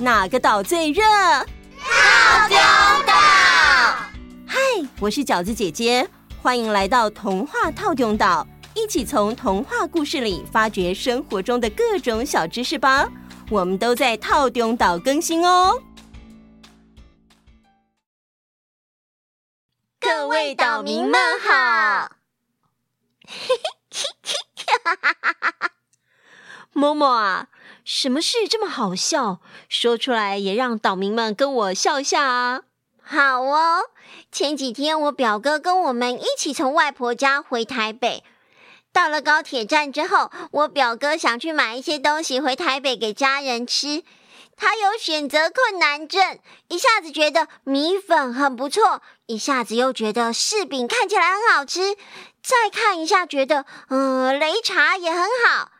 哪个岛最热？套丢岛。嗨，我是饺子姐姐，欢迎来到童话套丢岛，一起从童话故事里发掘生活中的各种小知识吧。我们都在套丢岛更新哦。各位岛民们好。默默啊，什么事这么好笑？说出来也让岛民们跟我笑一下啊！好哦，前几天我表哥跟我们一起从外婆家回台北，到了高铁站之后，我表哥想去买一些东西回台北给家人吃。他有选择困难症，一下子觉得米粉很不错，一下子又觉得柿饼看起来很好吃，再看一下觉得，嗯，擂茶也很好。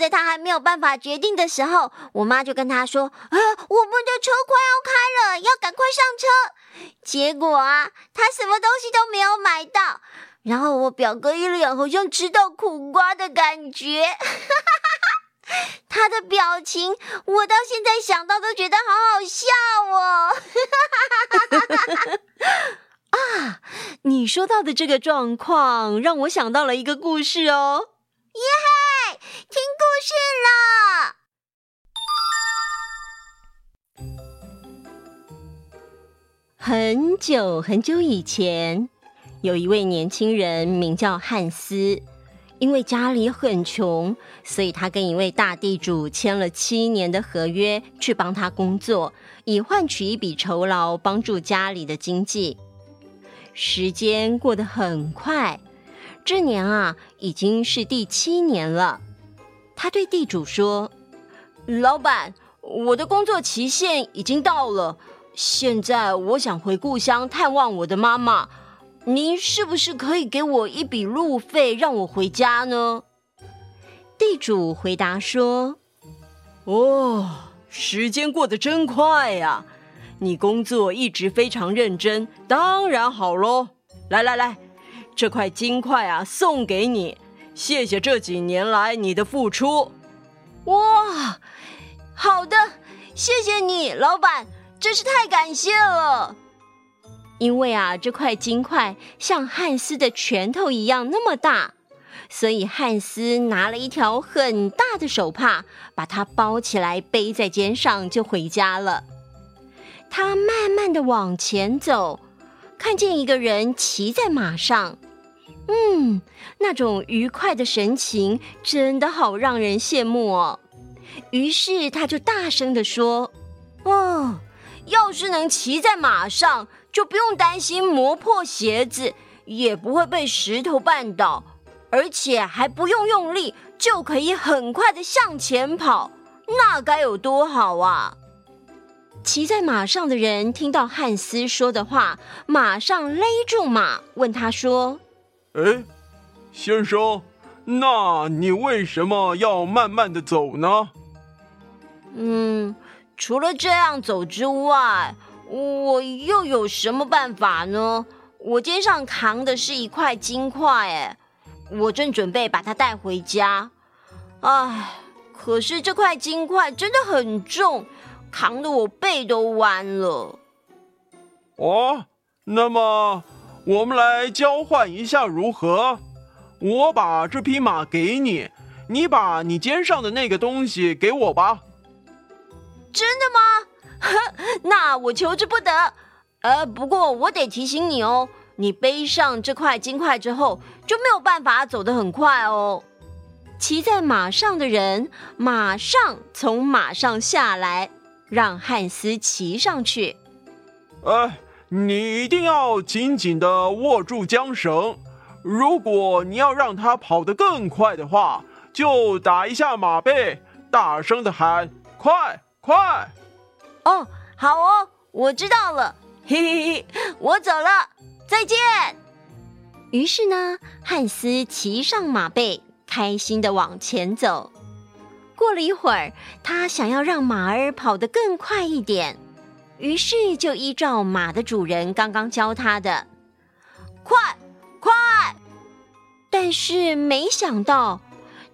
在他还没有办法决定的时候，我妈就跟他说：“啊，我们的车快要开了，要赶快上车。”结果啊，他什么东西都没有买到。然后我表哥一脸好像吃到苦瓜的感觉，他的表情我到现在想到都觉得好好笑哦。啊，你说到的这个状况让我想到了一个故事哦。耶嘿！听故事了。很久很久以前，有一位年轻人名叫汉斯，因为家里很穷，所以他跟一位大地主签了七年的合约，去帮他工作，以换取一笔酬劳，帮助家里的经济。时间过得很快。这年啊，已经是第七年了。他对地主说：“老板，我的工作期限已经到了，现在我想回故乡探望我的妈妈。您是不是可以给我一笔路费，让我回家呢？”地主回答说：“哦，时间过得真快呀！你工作一直非常认真，当然好喽。来来来。”这块金块啊，送给你，谢谢这几年来你的付出。哇，好的，谢谢你，老板，真是太感谢了。因为啊，这块金块像汉斯的拳头一样那么大，所以汉斯拿了一条很大的手帕，把它包起来背在肩上就回家了。他慢慢的往前走。看见一个人骑在马上，嗯，那种愉快的神情真的好让人羡慕哦。于是他就大声地说：“哦，要是能骑在马上，就不用担心磨破鞋子，也不会被石头绊倒，而且还不用用力，就可以很快的向前跑，那该有多好啊！”骑在马上的人听到汉斯说的话，马上勒住马，问他说：“哎，先生，那你为什么要慢慢的走呢？”“嗯，除了这样走之外，我又有什么办法呢？我肩上扛的是一块金块，哎，我正准备把它带回家。哎，可是这块金块真的很重。”扛得我背都弯了。哦，那么我们来交换一下如何？我把这匹马给你，你把你肩上的那个东西给我吧。真的吗？那我求之不得。呃，不过我得提醒你哦，你背上这块金块之后，就没有办法走得很快哦。骑在马上的人马上从马上下来。让汉斯骑上去。哎，你一定要紧紧的握住缰绳。如果你要让他跑得更快的话，就打一下马背，大声的喊：“快，快！”哦，好哦，我知道了。嘿嘿嘿，我走了，再见。于是呢，汉斯骑上马背，开心的往前走。过了一会儿，他想要让马儿跑得更快一点，于是就依照马的主人刚刚教他的，快，快！但是没想到，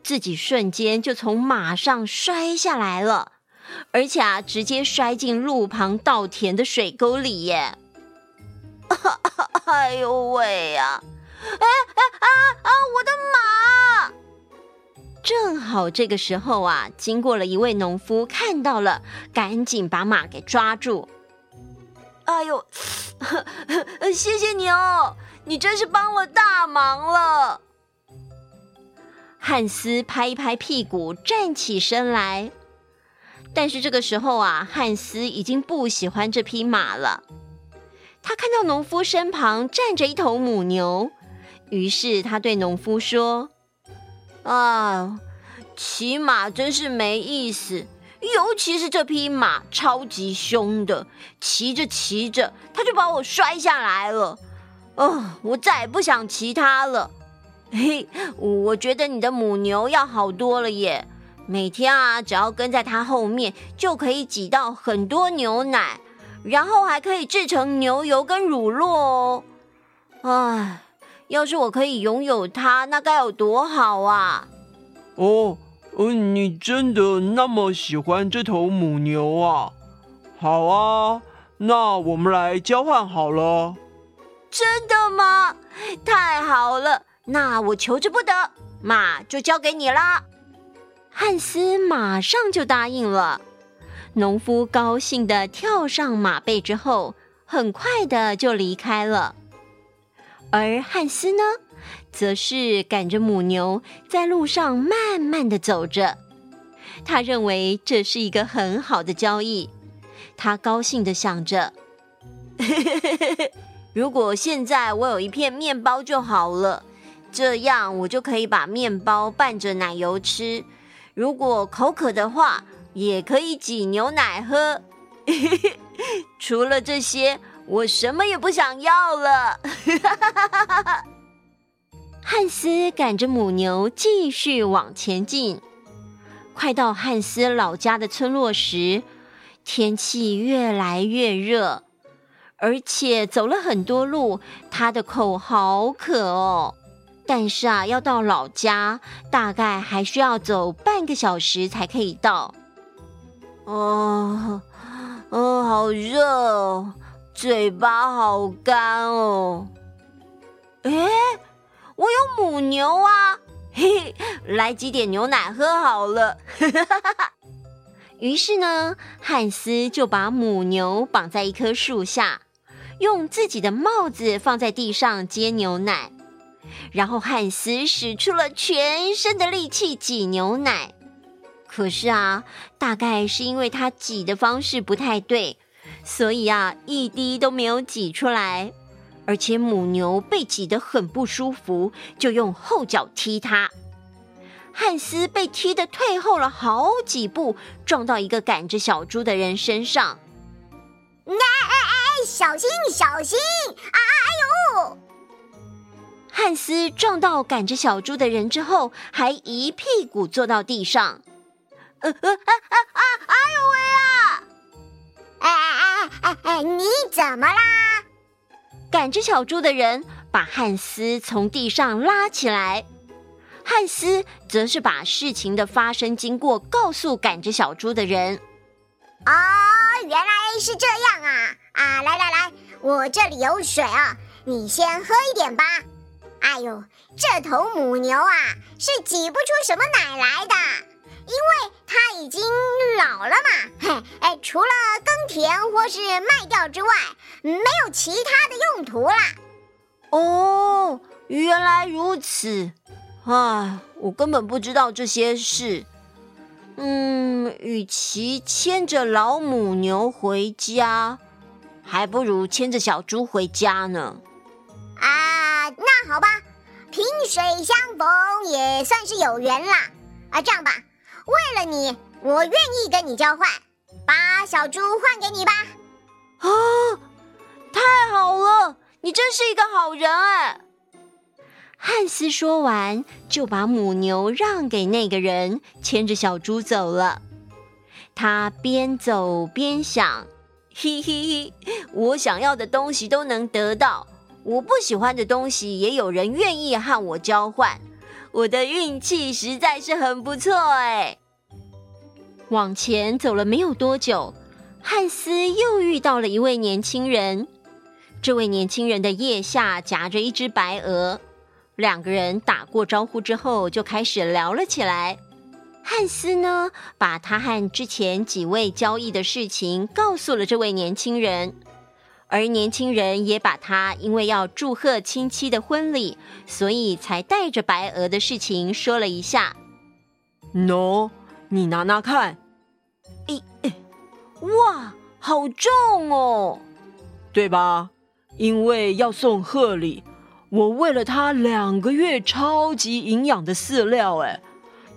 自己瞬间就从马上摔下来了，而且啊，直接摔进路旁稻田的水沟里耶！哎呦喂呀！哎哎啊啊！我的马！正好这个时候啊，经过了一位农夫，看到了，赶紧把马给抓住。哎呦，谢谢你哦，你真是帮了大忙了。汉斯拍一拍屁股，站起身来。但是这个时候啊，汉斯已经不喜欢这匹马了。他看到农夫身旁站着一头母牛，于是他对农夫说：“啊，骑马真是没意思，尤其是这匹马超级凶的，骑着骑着，它就把我摔下来了。哦，我再也不想骑它了。”嘿，我觉得你的母牛要好多了耶！每天啊，只要跟在它后面，就可以挤到很多牛奶，然后还可以制成牛油跟乳酪哦。唉，要是我可以拥有它，那该有多好啊！哦，嗯，你真的那么喜欢这头母牛啊？好啊，那我们来交换好了。真的吗？太好了！那我求之不得，马就交给你啦。汉斯马上就答应了。农夫高兴地跳上马背之后，很快的就离开了。而汉斯呢，则是赶着母牛在路上慢慢的走着。他认为这是一个很好的交易。他高兴地想着：如果现在我有一片面包就好了。这样我就可以把面包拌着奶油吃，如果口渴的话，也可以挤牛奶喝。除了这些，我什么也不想要了。汉斯赶着母牛继续往前进，快到汉斯老家的村落时，天气越来越热，而且走了很多路，他的口好渴哦。但是啊，要到老家，大概还需要走半个小时才可以到。哦，哦，好热哦，嘴巴好干哦。哎，我有母牛啊，嘿嘿，来挤点牛奶喝好了。于是呢，汉斯就把母牛绑在一棵树下，用自己的帽子放在地上接牛奶。然后汉斯使出了全身的力气挤牛奶，可是啊，大概是因为他挤的方式不太对，所以啊，一滴都没有挤出来。而且母牛被挤得很不舒服，就用后脚踢它。汉斯被踢得退后了好几步，撞到一个赶着小猪的人身上。哎哎哎，小心小心！啊哎呦！汉斯撞到赶着小猪的人之后，还一屁股坐到地上。呃呃啊啊啊！哎呦喂啊！哎哎哎哎哎！你怎么啦？赶着小猪的人把汉斯从地上拉起来，汉斯则是把事情的发生经过告诉赶着小猪的人。哦，原来是这样啊！啊，来来来，我这里有水啊，你先喝一点吧。哎呦，这头母牛啊，是挤不出什么奶来的，因为它已经老了嘛。嘿，哎，除了耕田或是卖掉之外，没有其他的用途啦。哦，原来如此。唉，我根本不知道这些事。嗯，与其牵着老母牛回家，还不如牵着小猪回家呢。啊，那好吧，萍水相逢也算是有缘啦。啊，这样吧，为了你，我愿意跟你交换，把小猪换给你吧。啊，太好了，你真是一个好人哎。汉斯说完，就把母牛让给那个人，牵着小猪走了。他边走边想：嘿嘿嘿，我想要的东西都能得到。我不喜欢的东西，也有人愿意和我交换，我的运气实在是很不错哎。往前走了没有多久，汉斯又遇到了一位年轻人。这位年轻人的腋下夹着一只白鹅，两个人打过招呼之后，就开始聊了起来。汉斯呢，把他和之前几位交易的事情告诉了这位年轻人，而年轻人也把他因为要祝贺亲戚的婚礼，所以才带着白鹅的事情说了一下。喏，你拿拿看。咦诶，哇，好重哦，对吧？因为要送贺礼，我喂了他两个月超级营养的饲料，哎。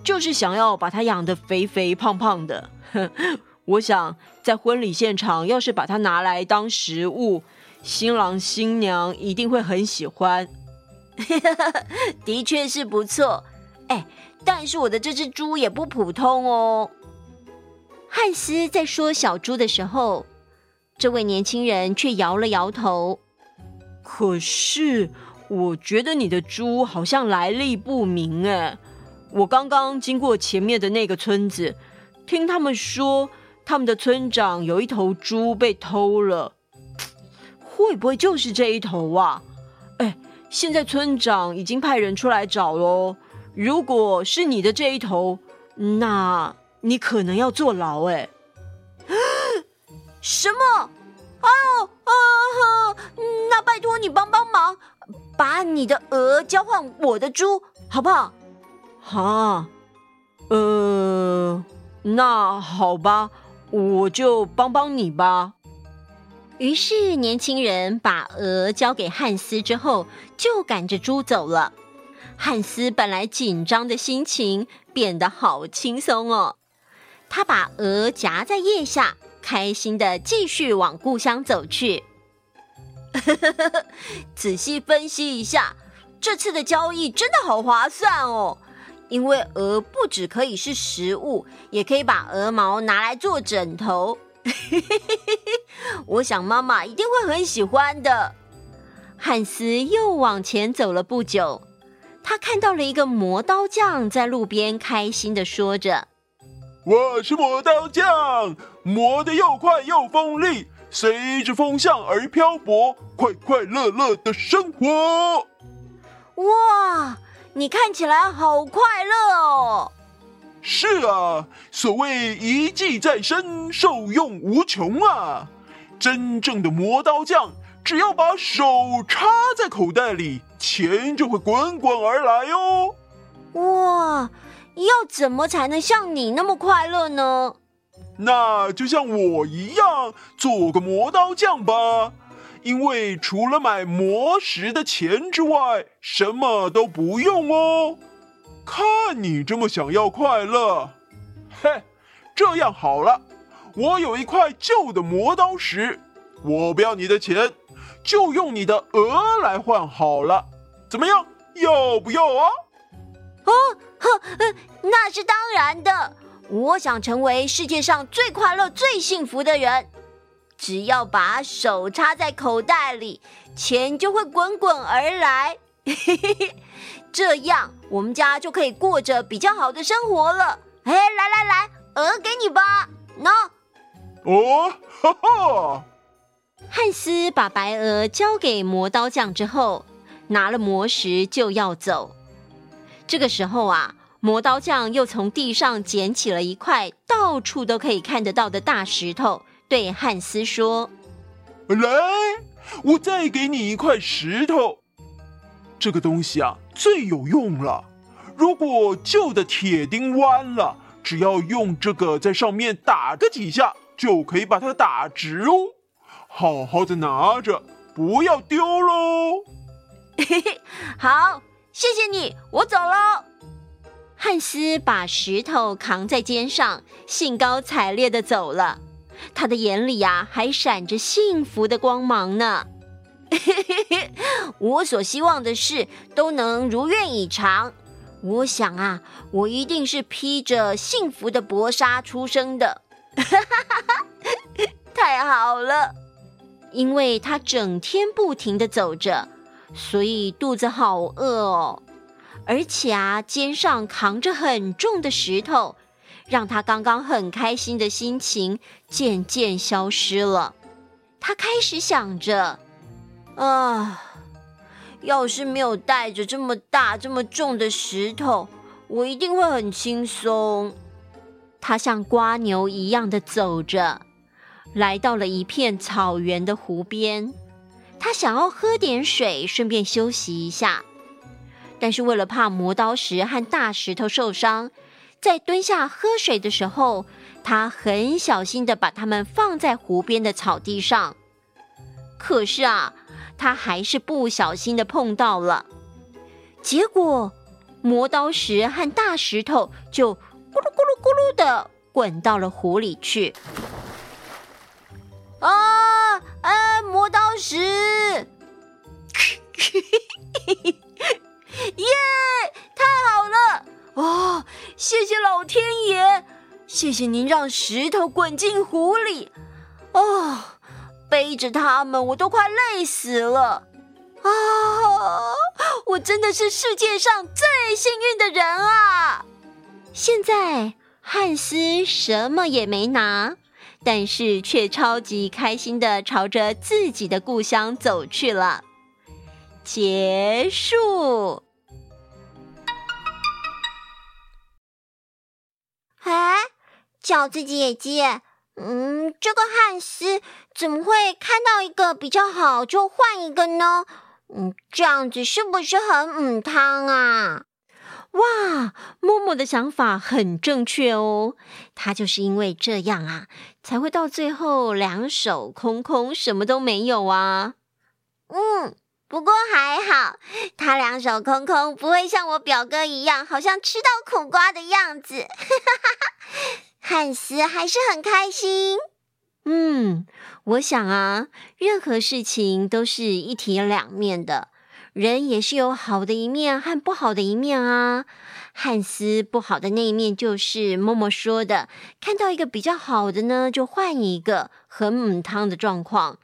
就是想要把它养得肥肥胖胖的。我想在婚礼现场，要是把它拿来当食物，新郎新娘一定会很喜欢。的确是不错。哎，但是我的这只猪也不普通哦。汉斯在说小猪的时候，这位年轻人却摇了摇头。可是我觉得你的猪好像来历不明哎。我刚刚经过前面的那个村子，听他们说，他们的村长有一头猪被偷了，会不会就是这一头啊？哎，现在村长已经派人出来找喽。如果是你的这一头，那你可能要坐牢哎。什么？哎呦啊！那拜托你帮帮忙，把你的鹅交换我的猪，好不好？哈，呃，那好吧，我就帮帮你吧。于是年轻人把鹅交给汉斯之后，就赶着猪走了。汉斯本来紧张的心情变得好轻松哦，他把鹅夹在腋下，开心的继续往故乡走去。仔细分析一下，这次的交易真的好划算哦。因为鹅不只可以是食物，也可以把鹅毛拿来做枕头。我想妈妈一定会很喜欢的。汉斯又往前走了不久，他看到了一个磨刀匠在路边开心的说着：“我是磨刀匠，磨得又快又锋利，随着风向而漂泊，快快乐乐的生活。”哇！你看起来好快乐哦！是啊，所谓一技在身，受用无穷啊！真正的磨刀匠，只要把手插在口袋里，钱就会滚滚而来哦。哇，要怎么才能像你那么快乐呢？那就像我一样，做个磨刀匠吧。因为除了买魔石的钱之外，什么都不用哦。看你这么想要快乐，嘿，这样好了，我有一块旧的磨刀石，我不要你的钱，就用你的鹅来换好了，怎么样？要不要啊？哦，呵，那是当然的。我想成为世界上最快乐、最幸福的人。只要把手插在口袋里，钱就会滚滚而来。这样我们家就可以过着比较好的生活了。哎，来来来，鹅给你吧，喏。哦，哈哈。汉斯把白鹅交给磨刀匠之后，拿了磨石就要走。这个时候啊，磨刀匠又从地上捡起了一块到处都可以看得到的大石头。对汉斯说：“来，我再给你一块石头。这个东西啊，最有用了。如果旧的铁钉弯了，只要用这个在上面打个几下，就可以把它打直哦。好好的拿着，不要丢喽。”嘿嘿，好，谢谢你，我走喽。汉斯把石头扛在肩上，兴高采烈的走了。他的眼里呀、啊，还闪着幸福的光芒呢。我所希望的事都能如愿以偿。我想啊，我一定是披着幸福的薄纱出生的。太好了，因为他整天不停地走着，所以肚子好饿哦。而且啊，肩上扛着很重的石头。让他刚刚很开心的心情渐渐消失了。他开始想着：啊，要是没有带着这么大、这么重的石头，我一定会很轻松。他像瓜牛一样的走着，来到了一片草原的湖边。他想要喝点水，顺便休息一下。但是为了怕磨刀石和大石头受伤，在蹲下喝水的时候，他很小心的把它们放在湖边的草地上。可是啊，他还是不小心的碰到了，结果磨刀石和大石头就咕噜咕噜咕噜的滚到了湖里去。啊！啊！磨刀石！耶！太好了！哦，谢谢老天爷，谢谢您让石头滚进湖里。哦，背着他们我都快累死了。啊！我真的是世界上最幸运的人啊！现在汉斯什么也没拿。但是却超级开心的朝着自己的故乡走去了。结束。哎，饺子姐姐，嗯，这个汉斯怎么会看到一个比较好就换一个呢？嗯，这样子是不是很母汤啊？哇，默默的想法很正确哦。他就是因为这样啊，才会到最后两手空空，什么都没有啊。嗯，不过还好，他两手空空，不会像我表哥一样，好像吃到苦瓜的样子。汉斯还是很开心。嗯，我想啊，任何事情都是一体两面的。人也是有好的一面和不好的一面啊。汉斯不好的那一面就是默默说的，看到一个比较好的呢，就换一个，很母汤的状况。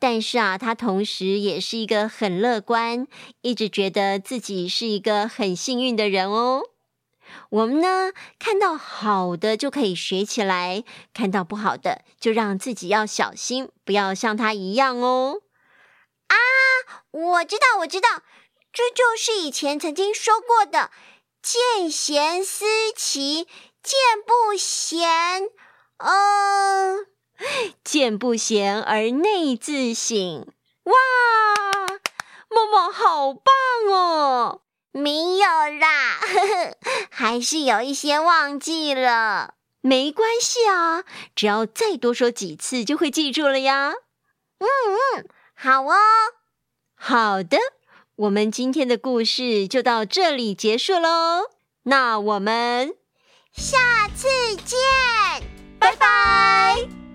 但是啊，他同时也是一个很乐观，一直觉得自己是一个很幸运的人哦。我们呢，看到好的就可以学起来，看到不好的就让自己要小心，不要像他一样哦。啊，我知道，我知道，这就是以前曾经说过的“见贤思齐，见不贤”，嗯，“见不贤而内自省”。哇，默默好棒哦！没有啦，呵呵，还是有一些忘记了。没关系啊，只要再多说几次，就会记住了呀。嗯嗯。好哦，好的，我们今天的故事就到这里结束喽那我们下次见。拜拜。